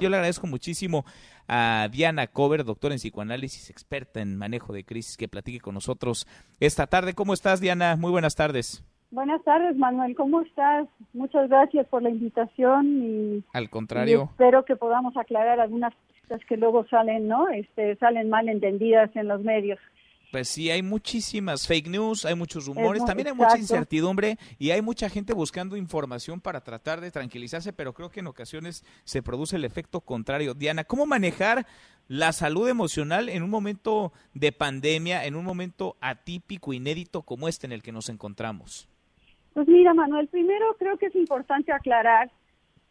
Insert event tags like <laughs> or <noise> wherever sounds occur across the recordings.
Yo le agradezco muchísimo a Diana Cover, doctora en psicoanálisis, experta en manejo de crisis, que platique con nosotros esta tarde. ¿Cómo estás, Diana? Muy buenas tardes. Buenas tardes, Manuel. ¿Cómo estás? Muchas gracias por la invitación y al contrario. espero que podamos aclarar algunas cosas que luego salen, ¿no? Este, salen mal entendidas en los medios. Pues sí, hay muchísimas fake news, hay muchos rumores, también hay mucha incertidumbre y hay mucha gente buscando información para tratar de tranquilizarse, pero creo que en ocasiones se produce el efecto contrario. Diana, ¿cómo manejar la salud emocional en un momento de pandemia, en un momento atípico, inédito como este en el que nos encontramos? Pues mira, Manuel, primero creo que es importante aclarar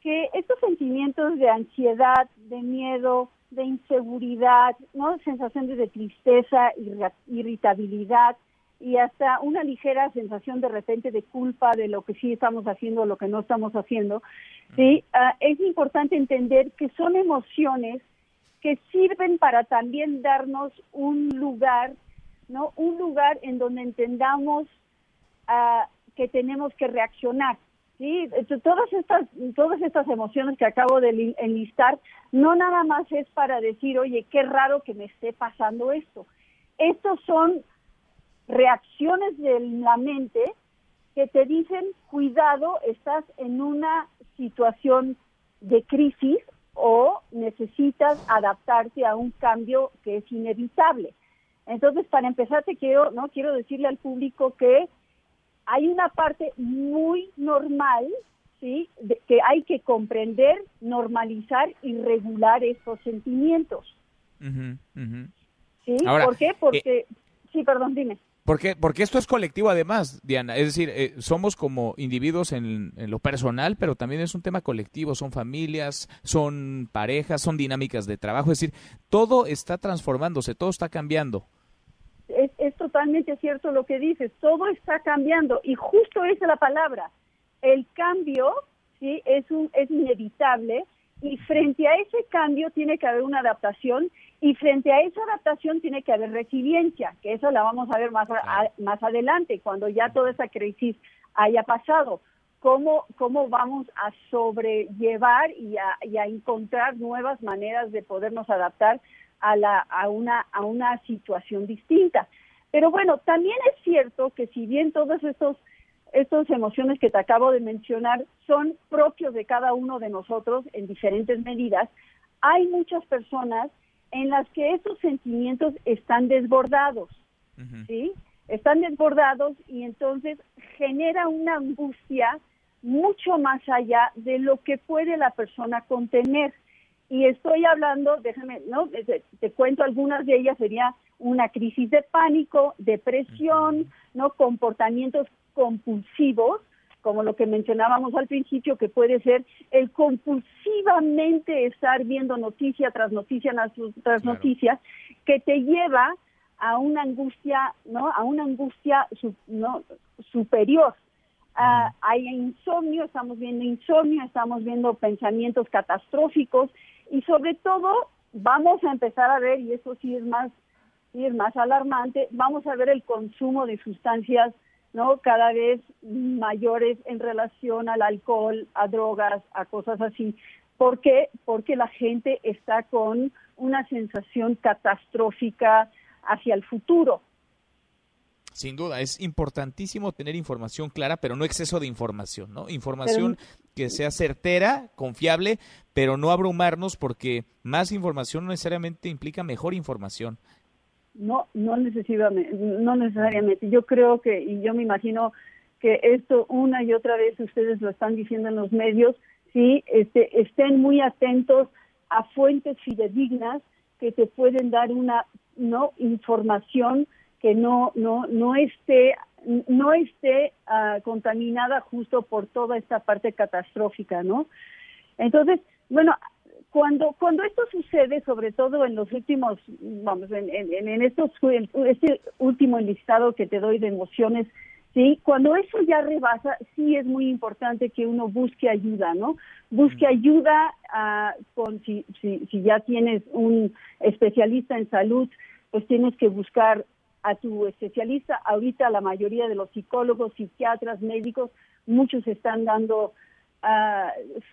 que estos sentimientos de ansiedad, de miedo, de inseguridad, ¿no? sensaciones de tristeza, irritabilidad y hasta una ligera sensación de repente de culpa de lo que sí estamos haciendo o lo que no estamos haciendo. Sí, ah, es importante entender que son emociones que sirven para también darnos un lugar, ¿no? Un lugar en donde entendamos uh, que tenemos que reaccionar. Sí, todas estas, todas estas emociones que acabo de enlistar, no nada más es para decir, oye, qué raro que me esté pasando esto. Estos son reacciones de la mente que te dicen, cuidado, estás en una situación de crisis o necesitas adaptarte a un cambio que es inevitable. Entonces, para empezar, te quiero, no quiero decirle al público que hay una parte muy normal, ¿sí? que hay que comprender, normalizar y regular estos sentimientos. ¿Sí? ¿Por qué? Porque, eh, sí, perdón, dime. Porque, porque esto es colectivo además, Diana. Es decir, eh, somos como individuos en, en, lo personal, pero también es un tema colectivo. Son familias, son parejas, son dinámicas de trabajo. Es decir, todo está transformándose, todo está cambiando totalmente cierto lo que dices, todo está cambiando y justo esa es la palabra. El cambio sí es un es inevitable y frente a ese cambio tiene que haber una adaptación y frente a esa adaptación tiene que haber resiliencia, que eso la vamos a ver más más adelante cuando ya toda esa crisis haya pasado. Cómo, cómo vamos a sobrellevar y a, y a encontrar nuevas maneras de podernos adaptar a, la, a, una, a una situación distinta. Pero bueno, también es cierto que si bien todos estos estas emociones que te acabo de mencionar son propios de cada uno de nosotros en diferentes medidas, hay muchas personas en las que esos sentimientos están desbordados, ¿sí? Están desbordados y entonces genera una angustia mucho más allá de lo que puede la persona contener. Y estoy hablando, déjame, ¿no? Te, cuento algunas de ellas, sería una crisis de pánico, depresión, ¿no? Comportamientos compulsivos, como lo que mencionábamos al principio, que puede ser el compulsivamente estar viendo noticia tras noticia tras noticia, que te lleva a una angustia, ¿no? A una angustia ¿no? superior. Ah, hay insomnio, estamos viendo insomnio, estamos viendo pensamientos catastróficos y sobre todo vamos a empezar a ver, y eso sí es más, sí es más alarmante, vamos a ver el consumo de sustancias ¿no? cada vez mayores en relación al alcohol, a drogas, a cosas así. ¿Por qué? Porque la gente está con una sensación catastrófica hacia el futuro. Sin duda, es importantísimo tener información clara, pero no exceso de información, ¿no? Información que sea certera, confiable, pero no abrumarnos porque más información no necesariamente implica mejor información. No, no necesariamente, no necesariamente. Yo creo que, y yo me imagino que esto una y otra vez ustedes lo están diciendo en los medios, sí, este, estén muy atentos a fuentes fidedignas que te pueden dar una no información que no no no esté no esté ah, contaminada justo por toda esta parte catastrófica, ¿no? Entonces, bueno, cuando cuando esto sucede, sobre todo en los últimos, vamos, en, en, estos este último enlistado que te doy de emociones, sí, cuando eso ya rebasa, sí es muy importante que uno busque ayuda, ¿no? Busque ayuda uh, con si, si si ya tienes un especialista en salud, pues tienes que buscar a tu especialista. Ahorita la mayoría de los psicólogos, psiquiatras, médicos, muchos están dando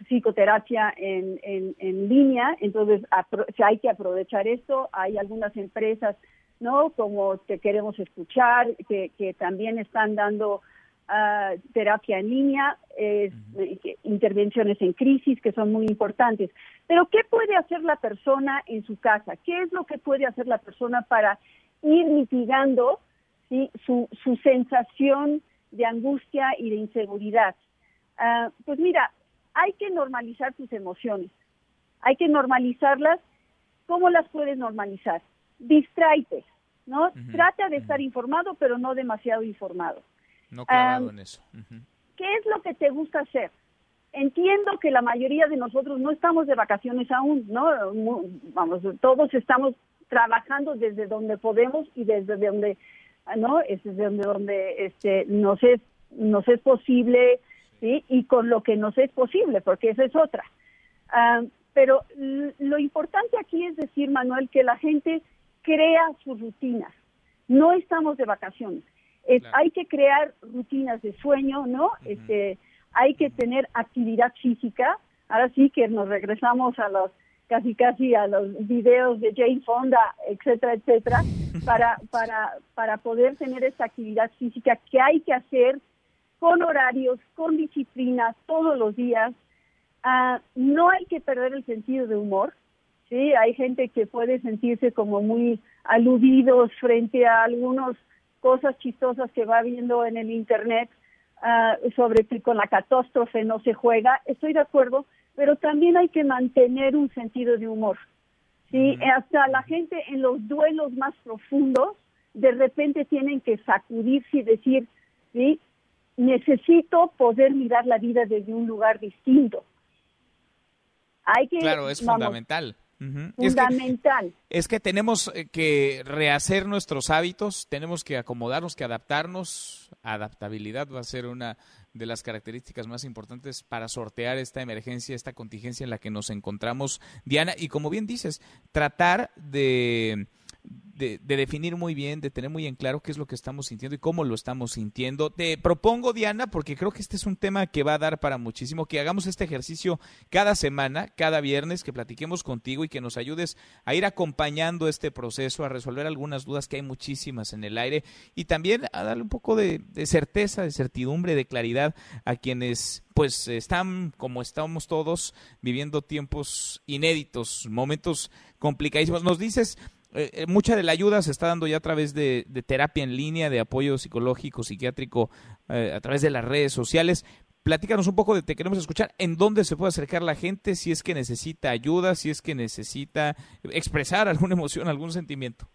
psicoterapia en, en, línea, entonces hay que aprovechar esto. Hay algunas empresas, ¿no? Como Te Queremos Escuchar, que, que también están dando uh, terapia en línea, eh, intervenciones en crisis que son muy importantes. Pero ¿qué puede hacer la persona en su casa? ¿Qué es lo que puede hacer la persona para ir mitigando ¿sí? su, su sensación de angustia y de inseguridad? Uh, pues mira, hay que normalizar tus emociones. Hay que normalizarlas. ¿Cómo las puedes normalizar? Distráete, ¿no? Trata de estar informado, pero no demasiado informado. No clavado en eso. ¿Qué es lo que te gusta hacer? Entiendo que la mayoría de nosotros no estamos de vacaciones aún, ¿no? Vamos, todos estamos trabajando desde donde podemos y desde donde, ¿no? Es desde donde, donde este, nos es nos es posible, ¿sí? Y con lo que nos es posible, porque esa es otra. pero lo importante aquí es decir, Manuel, que la gente crea sus rutinas. No estamos de vacaciones hay que crear rutinas de sueño, ¿no? Este, hay que tener actividad física. Ahora sí que nos regresamos a los casi casi a los videos de Jane Fonda, etcétera, etcétera, <laughs> para para para poder tener esa actividad física que hay que hacer con horarios, con disciplina todos los días. Ah, no hay que perder el sentido de humor. Sí, hay gente que puede sentirse como muy aludidos frente a algunos cosas chistosas que va viendo en el Internet ah, sobre que con la catástrofe no se juega, estoy de acuerdo, pero también hay que mantener un sentido de humor. ¿sí? Hasta la gente en los duelos más profundos, de repente tienen que sacudirse y decir, ¿sí? necesito poder mirar la vida desde un lugar distinto. Hay que, claro, es fundamental. Fundamental. Es que, tenemos eh, que rehacer nuestros hábitos, tenemos que acomodarnos, que adaptarnos. Adaptabilidad va a ser una de las características más importantes para sortear esta emergencia, esta contingencia en la que nos encontramos, Diana. Y como bien dices, tratar de de, definir muy bien, de tener muy en claro qué es lo que estamos sintiendo y cómo lo estamos sintiendo. Te propongo, Diana, porque creo que este es un tema que va a dar para muchísimo, que hagamos este ejercicio cada semana, cada viernes, que platiquemos contigo y que nos ayudes a ir acompañando este proceso, a resolver algunas dudas que hay muchísimas en el aire y también a darle un poco de, de certeza, de certidumbre, de claridad a quienes pues están como estamos todos viviendo tiempos inéditos, momentos complicadísimos. Nos dices eh, eh, mucha de la ayuda se está dando ya a través de, terapia en línea, de apoyo psicológico, psiquiátrico, eh, a través de las redes sociales. Platícanos un poco de Te Queremos Escuchar, en dónde se puede acercar la gente, si es que necesita ayuda, si es que necesita expresar alguna emoción, algún sentimiento.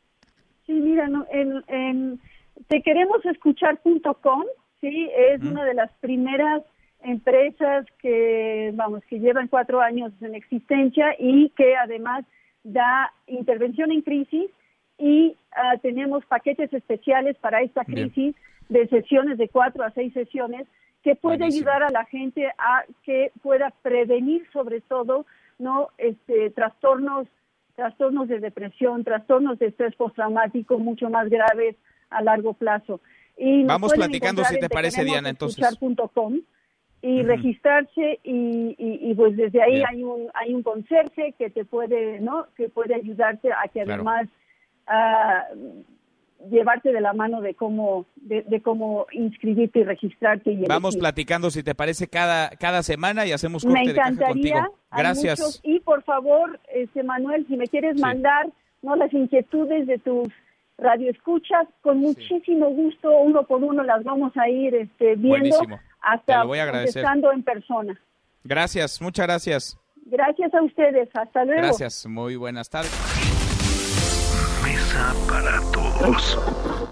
Sí, mira, no, en, en tequeremosescuchar.com, sí, es una de las primeras empresas que, vamos, que llevan cuatro años en existencia y que además da intervención en crisis y ah, tenemos paquetes especiales para esta crisis de sesiones de cuatro a seis sesiones que puede ayudar a la gente a que pueda prevenir sobre todo no este trastornos trastornos de depresión trastornos de estrés postraumático mucho más graves a largo plazo. Y vamos platicando si te parece Diana entonces y registrarse y, y, pues desde ahí hay un hay un conserje que te puede no que puede ayudarte a que además ah, llevarte de la mano de cómo de, cómo inscribirte y registrarte y vamos platicando si te parece cada cada semana y hacemos corte me encantaría. gracias. Y por favor este Manuel si me quieres mandar no las inquietudes de tus radioescuchas con muchísimo gusto uno por uno las vamos a ir este viendo hasta voy en persona. Gracias, muchas gracias. Gracias a ustedes, hasta luego. Gracias, muy buenas tardes. Mesa para todos.